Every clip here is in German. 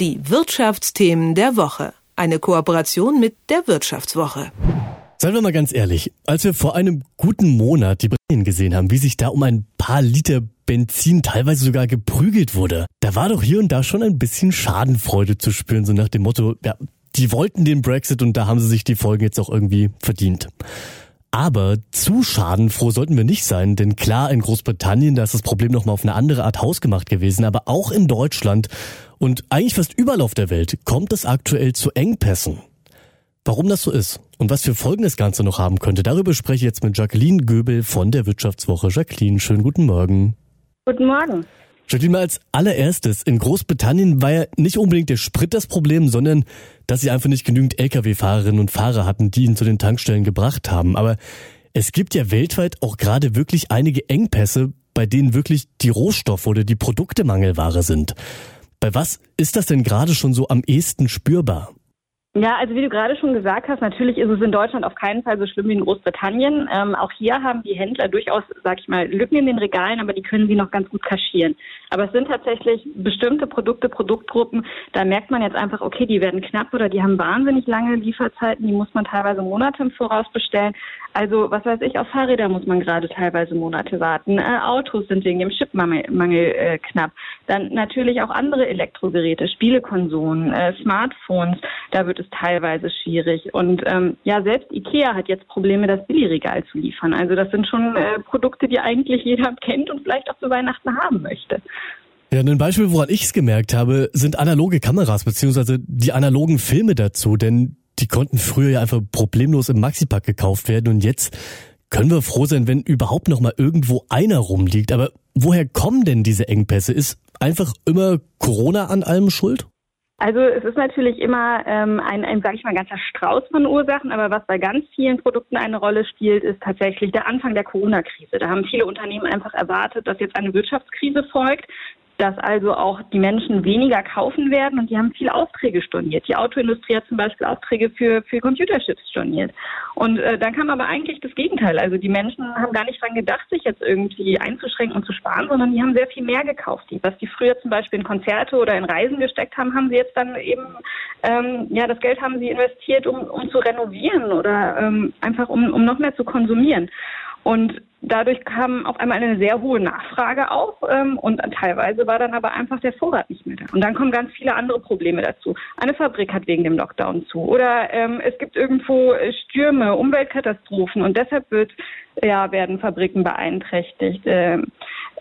Die Wirtschaftsthemen der Woche. Eine Kooperation mit der Wirtschaftswoche. Seien wir mal ganz ehrlich, als wir vor einem guten Monat die Brenner gesehen haben, wie sich da um ein paar Liter Benzin teilweise sogar geprügelt wurde, da war doch hier und da schon ein bisschen Schadenfreude zu spüren, so nach dem Motto, ja, die wollten den Brexit und da haben sie sich die Folgen jetzt auch irgendwie verdient. Aber zu schadenfroh sollten wir nicht sein, denn klar, in Großbritannien, da ist das Problem nochmal auf eine andere Art hausgemacht gewesen, aber auch in Deutschland und eigentlich fast überall auf der Welt kommt es aktuell zu Engpässen. Warum das so ist und was für Folgen das Ganze noch haben könnte, darüber spreche ich jetzt mit Jacqueline Göbel von der Wirtschaftswoche. Jacqueline, schönen guten Morgen. Guten Morgen. Jacqueline, mal als allererstes, in Großbritannien war ja nicht unbedingt der Sprit das Problem, sondern dass sie einfach nicht genügend Lkw-Fahrerinnen und Fahrer hatten, die ihn zu den Tankstellen gebracht haben. Aber es gibt ja weltweit auch gerade wirklich einige Engpässe, bei denen wirklich die Rohstoffe oder die Produkte Mangelware sind. Bei was ist das denn gerade schon so am ehesten spürbar? Ja, also wie du gerade schon gesagt hast, natürlich ist es in Deutschland auf keinen Fall so schlimm wie in Großbritannien. Ähm, auch hier haben die Händler durchaus, sag ich mal, Lücken in den Regalen, aber die können sie noch ganz gut kaschieren. Aber es sind tatsächlich bestimmte Produkte, Produktgruppen, da merkt man jetzt einfach, okay, die werden knapp oder die haben wahnsinnig lange Lieferzeiten, die muss man teilweise Monate im Voraus bestellen. Also was weiß ich, auf Fahrräder muss man gerade teilweise Monate warten. Äh, Autos sind wegen dem Chipmangel Mangel, äh, knapp. Dann natürlich auch andere Elektrogeräte, Spielekonsolen, äh, Smartphones, da wird es teilweise schwierig. Und ähm, ja, selbst Ikea hat jetzt Probleme, das Billigregal zu liefern. Also das sind schon äh, Produkte, die eigentlich jeder kennt und vielleicht auch zu Weihnachten haben möchte. Ja, ein Beispiel, woran ich es gemerkt habe, sind analoge Kameras beziehungsweise die analogen Filme dazu, denn die konnten früher ja einfach problemlos im Maxipack gekauft werden und jetzt können wir froh sein, wenn überhaupt noch mal irgendwo einer rumliegt. Aber woher kommen denn diese Engpässe? Ist einfach immer Corona an allem schuld? Also es ist natürlich immer ähm, ein, ein sage ich mal, ganzer Strauß von Ursachen, aber was bei ganz vielen Produkten eine Rolle spielt, ist tatsächlich der Anfang der Corona-Krise. Da haben viele Unternehmen einfach erwartet, dass jetzt eine Wirtschaftskrise folgt, dass also auch die Menschen weniger kaufen werden und die haben viele Aufträge storniert. Die Autoindustrie hat zum Beispiel Aufträge für, für Computerchips storniert. Und äh, dann kam aber eigentlich das Gegenteil. Also die Menschen haben gar nicht dran gedacht, sich jetzt irgendwie einzuschränken und zu sparen, sondern die haben sehr viel mehr gekauft. Was die früher zum Beispiel in Konzerte oder in Reisen gesteckt haben, haben sie jetzt dann eben, ähm, ja, das Geld haben sie investiert, um, um zu renovieren oder ähm, einfach um, um noch mehr zu konsumieren. Und dadurch kam auf einmal eine sehr hohe Nachfrage auf ähm, und teilweise war dann aber einfach der Vorrat nicht mehr da. Und dann kommen ganz viele andere Probleme dazu. Eine Fabrik hat wegen dem Lockdown zu oder ähm, es gibt irgendwo Stürme, Umweltkatastrophen und deshalb wird ja werden Fabriken beeinträchtigt. Ähm,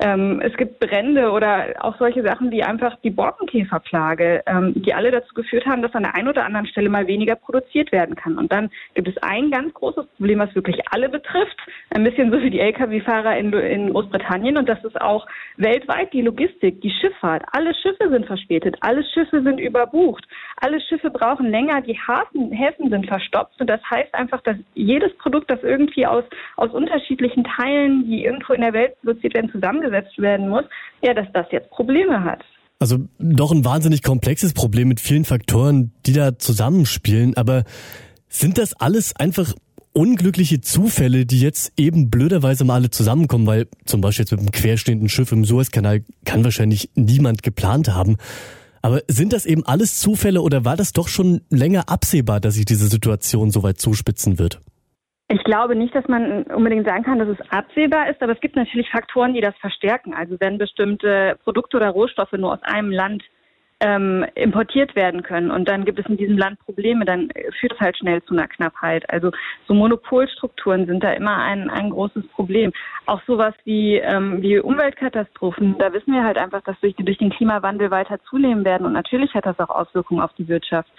ähm, es gibt Brände oder auch solche Sachen wie einfach die Borkenkäferplage, ähm, die alle dazu geführt haben, dass an der einen oder anderen Stelle mal weniger produziert werden kann. Und dann gibt es ein ganz großes Problem, was wirklich alle betrifft, ein bisschen so wie die Lkw-Fahrer in, in Großbritannien. Und das ist auch weltweit die Logistik, die Schifffahrt. Alle Schiffe sind verspätet, alle Schiffe sind überbucht, alle Schiffe brauchen länger, die Hafen, Häfen sind verstopft. Und das heißt einfach, dass jedes Produkt, das irgendwie aus, aus unterschiedlichen Teilen, die irgendwo in der Welt produziert werden, zusammengesetzt werden muss, ja, dass das jetzt Probleme hat. Also doch ein wahnsinnig komplexes Problem mit vielen Faktoren, die da zusammenspielen. Aber sind das alles einfach unglückliche Zufälle, die jetzt eben blöderweise mal alle zusammenkommen, weil zum Beispiel jetzt mit einem querstehenden Schiff im Suezkanal kann wahrscheinlich niemand geplant haben. Aber sind das eben alles Zufälle oder war das doch schon länger absehbar, dass sich diese Situation so weit zuspitzen wird? Ich glaube nicht, dass man unbedingt sagen kann, dass es absehbar ist, aber es gibt natürlich Faktoren, die das verstärken. Also wenn bestimmte Produkte oder Rohstoffe nur aus einem Land ähm, importiert werden können und dann gibt es in diesem Land Probleme, dann führt es halt schnell zu einer Knappheit. Also so Monopolstrukturen sind da immer ein, ein großes Problem. Auch sowas wie, ähm, wie Umweltkatastrophen, da wissen wir halt einfach, dass durch, durch den Klimawandel weiter zunehmen werden und natürlich hat das auch Auswirkungen auf die Wirtschaft.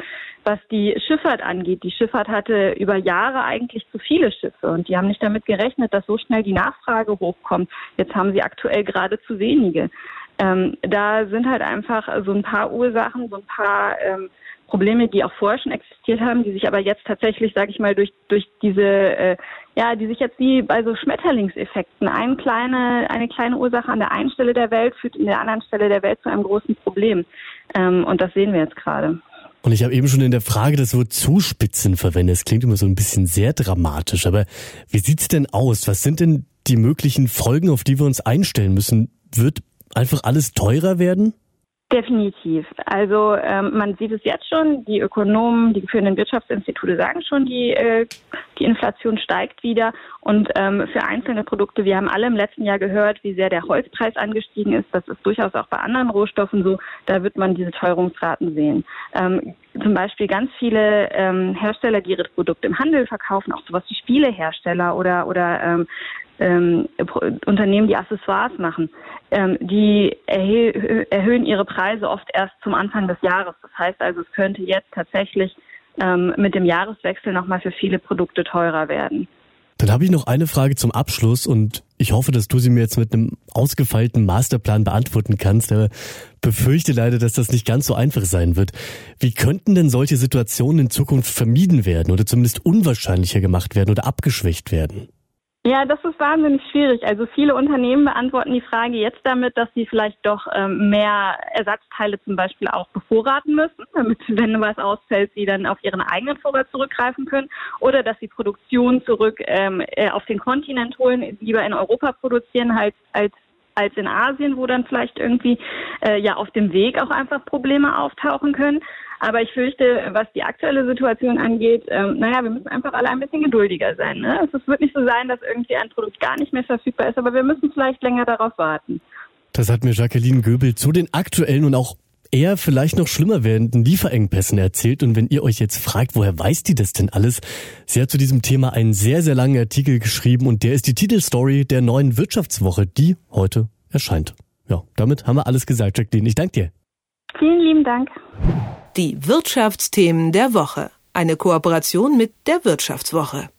Was die Schifffahrt angeht, die Schifffahrt hatte über Jahre eigentlich zu viele Schiffe und die haben nicht damit gerechnet, dass so schnell die Nachfrage hochkommt. Jetzt haben sie aktuell gerade zu wenige. Ähm, da sind halt einfach so ein paar Ursachen, so ein paar ähm, Probleme, die auch vorher schon existiert haben, die sich aber jetzt tatsächlich, sage ich mal, durch durch diese äh, ja, die sich jetzt wie bei so Schmetterlingseffekten eine kleine eine kleine Ursache an der einen Stelle der Welt führt in der anderen Stelle der Welt zu einem großen Problem ähm, und das sehen wir jetzt gerade. Und ich habe eben schon in der Frage das Wort Zuspitzen verwendet. Es klingt immer so ein bisschen sehr dramatisch, aber wie sieht's denn aus? Was sind denn die möglichen Folgen, auf die wir uns einstellen müssen? Wird einfach alles teurer werden? Definitiv. Also ähm, man sieht es jetzt schon, die Ökonomen, die führenden Wirtschaftsinstitute sagen schon, die, äh, die Inflation steigt wieder. Und ähm, für einzelne Produkte, wir haben alle im letzten Jahr gehört, wie sehr der Holzpreis angestiegen ist. Das ist durchaus auch bei anderen Rohstoffen so. Da wird man diese Teuerungsraten sehen. Ähm, zum Beispiel ganz viele ähm, Hersteller, die ihre Produkte im Handel verkaufen, auch sowas wie Spielehersteller oder, oder ähm, Unternehmen, die Accessoires machen, ähm, die erhö erhöhen ihre Preise oft erst zum Anfang des Jahres. Das heißt also, es könnte jetzt tatsächlich ähm, mit dem Jahreswechsel nochmal für viele Produkte teurer werden. Dann habe ich noch eine Frage zum Abschluss und ich hoffe, dass du sie mir jetzt mit einem ausgefeilten Masterplan beantworten kannst, aber befürchte leider, dass das nicht ganz so einfach sein wird. Wie könnten denn solche Situationen in Zukunft vermieden werden oder zumindest unwahrscheinlicher gemacht werden oder abgeschwächt werden? Ja, das ist wahnsinnig schwierig. Also viele Unternehmen beantworten die Frage jetzt damit, dass sie vielleicht doch ähm, mehr Ersatzteile zum Beispiel auch bevorraten müssen, damit, wenn was ausfällt, sie dann auf ihren eigenen Vorrat zurückgreifen können oder dass sie Produktion zurück ähm, äh, auf den Kontinent holen, lieber in Europa produzieren, halt als als in Asien, wo dann vielleicht irgendwie äh, ja auf dem Weg auch einfach Probleme auftauchen können. Aber ich fürchte, was die aktuelle Situation angeht, ähm, naja, wir müssen einfach alle ein bisschen geduldiger sein. Ne? Es wird nicht so sein, dass irgendwie ein Produkt gar nicht mehr verfügbar ist, aber wir müssen vielleicht länger darauf warten. Das hat mir Jacqueline Göbel zu den aktuellen und auch eher vielleicht noch schlimmer werdenden Lieferengpässen erzählt. Und wenn ihr euch jetzt fragt, woher weiß die das denn alles? Sie hat zu diesem Thema einen sehr, sehr langen Artikel geschrieben und der ist die Titelstory der neuen Wirtschaftswoche, die heute erscheint. Ja, damit haben wir alles gesagt, Jacqueline. Ich danke dir. Vielen lieben Dank. Die Wirtschaftsthemen der Woche. Eine Kooperation mit der Wirtschaftswoche.